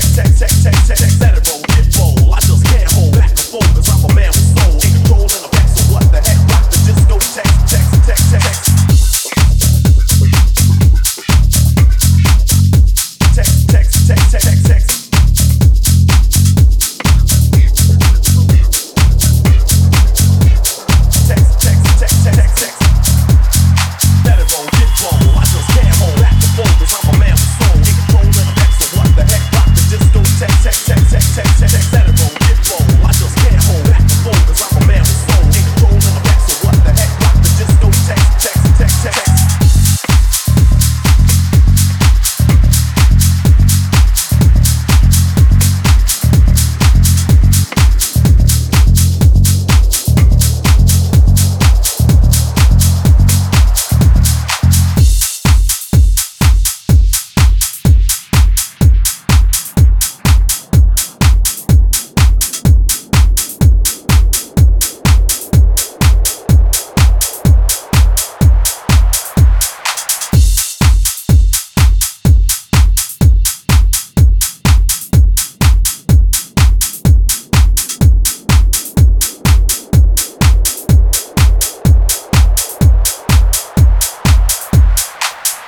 sex, sex, sex, sex, sex.